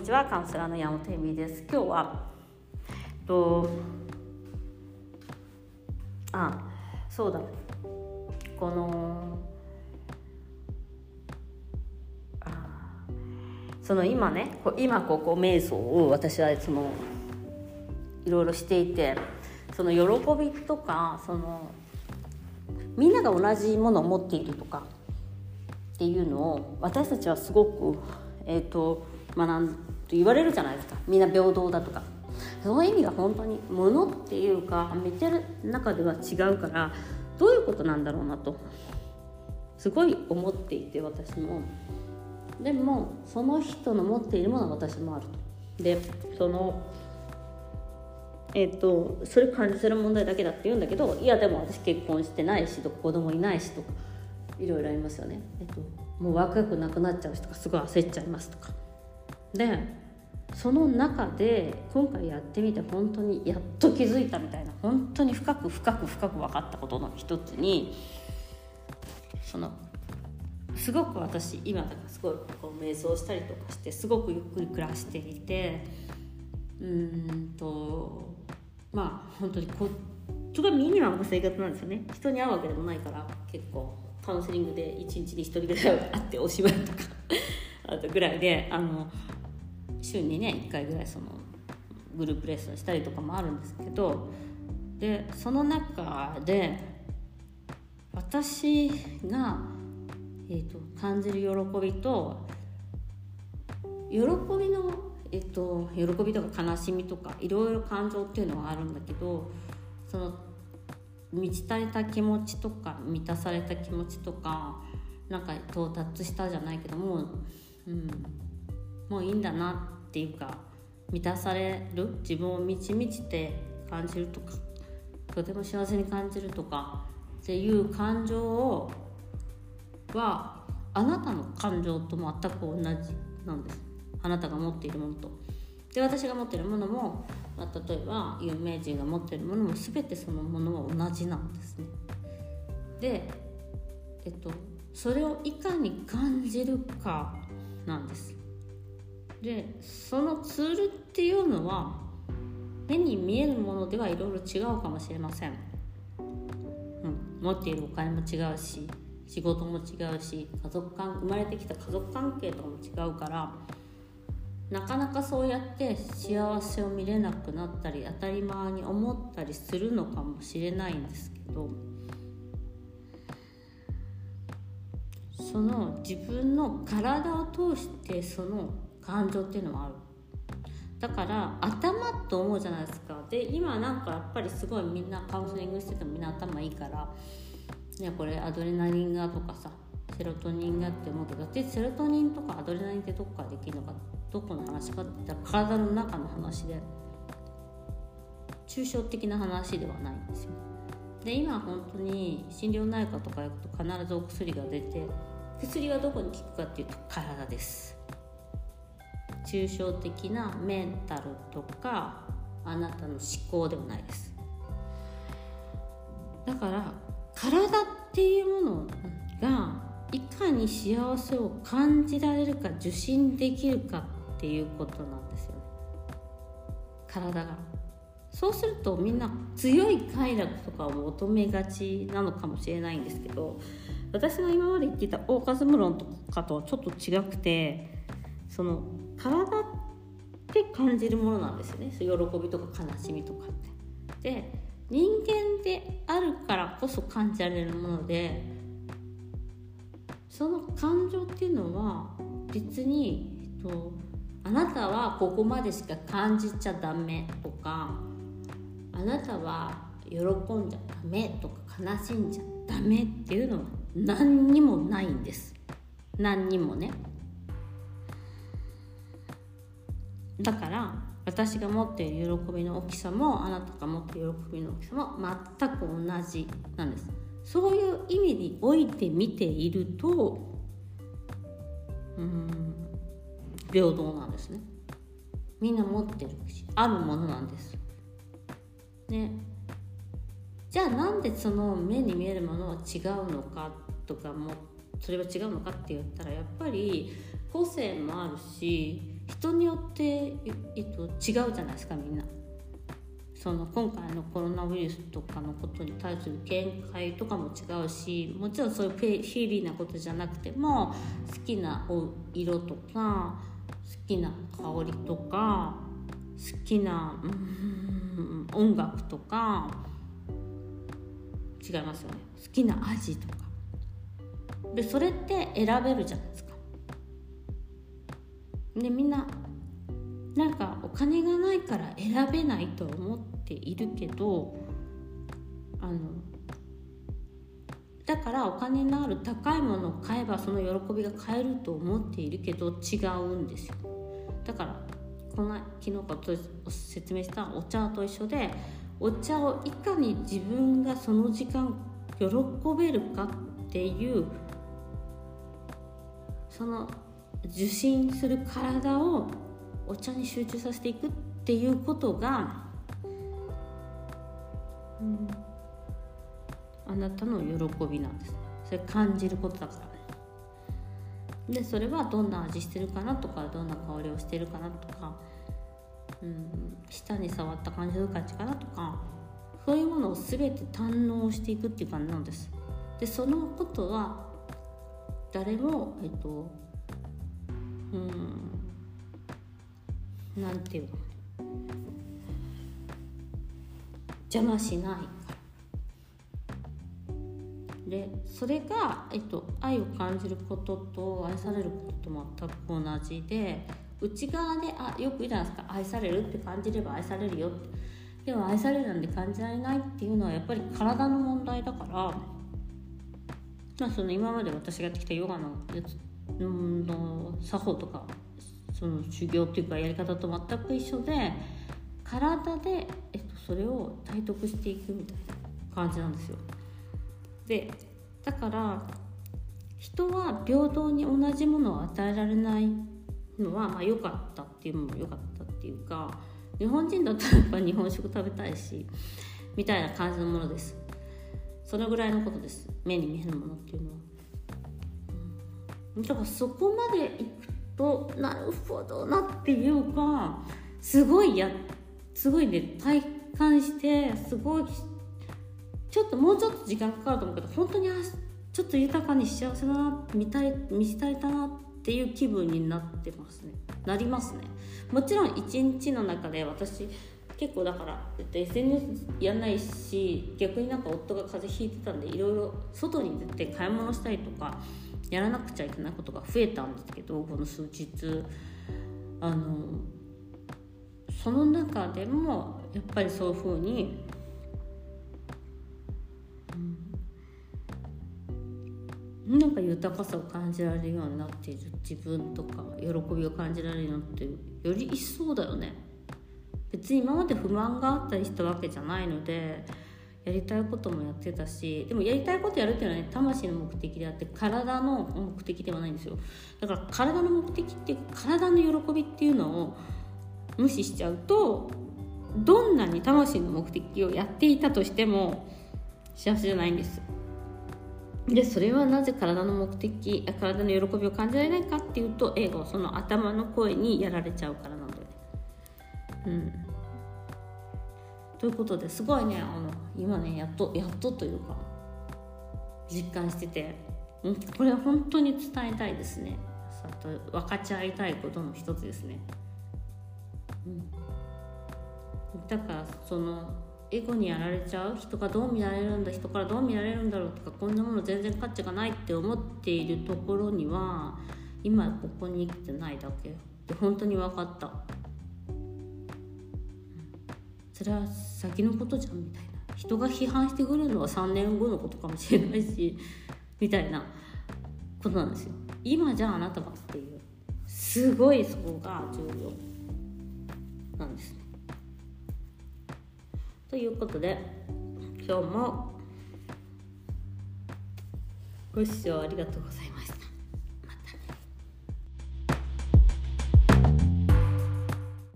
にちはカウンセラーの山本恵美です。今日はとあそうだ。このその今ね今ここ瞑想を私はそのいろいろしていてその喜びとかそのみんなが同じものを持っているとかっていうのを私たちはすごく、えーと、学んと言われるじゃないですか。みんな平等だとか。その意味が本当にものっていうか見てる中では違うからどういうことなんだろうなと。すごい思っていて私も。でもその人の持っているものは私もあると。でそのえっ、とそれ感じする問題だけだって言うんだけどいやでも私結婚してないしとか子供いないしとかいろいろありますよね、えっ、と、もう若くなくなっちゃうしとかすごい焦っちゃいますとか。でその中で今回やってみて本当にやっと気づいたみたいな本当に深く深く深く分かったことの一つにそのすごく私今だからすごいこう瞑想したりとかしてすごくゆっくり暮らしていてうんとまあ本当にこすごいミニマムな生活なんですよね。人に会うわけでもないから結構カウンセリングで1日に1人ぐらい会っておしまいとかあとぐらいであの週にね1回ぐらいそのグループレッスンしたりとかもあるんですけどでその中で私がえーと、感じる喜びと喜びの、えーと、喜びとか悲しみとかいろいろ感情っていうのはあるんだけどその満ち足りた気持ちとか満たされた気持ちとかなんか到達したじゃないけども、うん、もういいんだなっていうか満たされる自分を満ち満ちて感じるとかとても幸せに感じるとかっていう感情をはあなたの感情と全く同じ。なんですあなたが持っているものとで私が持っているものも、まあ、例えば有名人が持っているものも全てそのものは同じなんですね。でえっとそれをいかに感じるかなんです。でそのツールっていうのは目に見えるものではいろいろ違うかもしれません、うん、持っているお金も違うし仕事も違うし家族関生まれてきた家族関係とかも違うからなかなかそうやって幸せを見れなくなったり当たり前に思ったりするのかもしれないんですけどその自分の体を通してその感情っていうのはある。だから頭と思うじゃないですか。で今なんかやっぱりすごいみんなカウンセリングしててもみんな頭いいから。ねこれアドレナリンがとかさセロトニンがって思うけど。でセロトニンとかアドレナリンってどこからできるのかどこの話かって言ったら体の中の話で。抽象的な話ではないんですよ。で今本当に心療内科とか行くと必ずお薬が出て薬はどこに効くかっていうと体です。抽象的なメンタルとかあなたの思考ではないです。だから体っていうものがいかに幸せを感じられるか受信できるかっていうことなんですよね。体が。そうするとみんな強い快楽とかを求めがちなのかもしれないんですけど私が今まで言っていたオーカズム論とかとはちょっと違くてその体って感じるものなんですよね。喜びとか悲しみとかって。で人間であるからこそ感じられるものでその感情っていうのは別に、えっと、あなたはここまでしか感じちゃダメとかあなたは喜んじゃダメとか悲しんじゃダメっていうのは何にもないんです。何にもね。だから私が持っている喜びの大きさもあなたが持っている喜びの大きさも全く同じなんです。そういう意味において見ているとうん平等なんですね。みんな持ってるしあるものなんです。ね。じゃあなんでその目に見えるものは違うのかとかもそれは違うのかって言ったらやっぱり個性もあるし人によって、えっと、違うじゃないですかみんな。その今回のコロナウイルスとかのことに対する見解とかも違うしもちろんそういうフィーリーなことじゃなくても好きな色とか好きな香りとか好きな、うん、音楽とか違いますよね。好きな味とか。でそれって選べるじゃないですかでみんななんかお金がないから選べないと思っているけどあのだからお金のある高いものを買えばその喜びが買えると思っているけど違うんですよ。だからこの昨日から説明したお茶と一緒でお茶をいかに自分がその時間喜べるかっていうその受信する体をお茶に集中させていくっていうことが、うん、あなたの喜びなんです。それ感じることだからね。でそれはどんな味してるかなとかどんな香りをしてるかなとか、うん、舌に触った感じる感じかなとかそういうものを全て堪能していくっていう感じなんです。でそのことは誰もえっとうん。なんていうの。邪魔しない。でそれが、えっと、愛を感じることと愛されることと全く同じで内側であよく言うじゃないですか。愛されるって感じれば愛されるよって。でも愛されるなんて感じられないっていうのはやっぱり体の問題だから、まあ、その今まで私がやってきたヨガのやつうんの作法とかその修行っていうかやり方と全く一緒で体で、えっと、それを体得していくみたいな感じなんですよ。でだから人は平等に同じものを与えられないのは、まあ、良かったっていうのも良かったっていうか日本人だったらやっぱ日本食食べたいしみたいな感じのものです。そのぐらいのことです。目に見えるものっていうのは、だからそこまでいくとなるほどなっていうかすごいやすごいね体感してすごいちょっともうちょっと時間かかると思うけど本当にちょっと豊かに幸せだな見たい見せたいたなっていう気分になってますね。なりますね。もちろん一日の中で私結構だから、えっと、SNS やんないし逆になんか夫が風邪ひいてたんでいろいろ外に出て買い物したりとかやらなくちゃいけないことが増えたんですけどこの数日。あのその中でもやっぱりそういうふうに、うん、なんか豊かさを感じられるようになっている。自分とか喜びを感じられるようになってより一層だよね。別に今まで不満があったりしたわけじゃないのでやりたいこともやってたしでもやりたいことやるっていうのはね魂の目的であって体の目的ではないんですよ。だから体の目的っていうか体の喜びっていうのを無視しちゃうとどんなに魂の目的をやっていたとしても幸せじゃないんです。でそれはなぜ体の目的体の喜びを感じられないかっていうと英語その頭の声にやられちゃうからなのでうん。ということですごいねあの今ねやっとやっとというか実感してて、ん、これは本当に伝えたいですね。さと分かち合いたいことの一つですね、うん、だからそのエゴにやられちゃう人がどう見られるんだ人からどう見られるんだろうとかこんなもの全然価値がないって思っているところには今ここに生きてないだけ。で本当に分かった。それは先のことじゃんみたいな。人が批判してくるのは3年後のことかもしれないし みたいなことなんですよ。今じゃあなたはっていうすごいそこが重要なんですね。ということで今日もご視聴ありがとうございます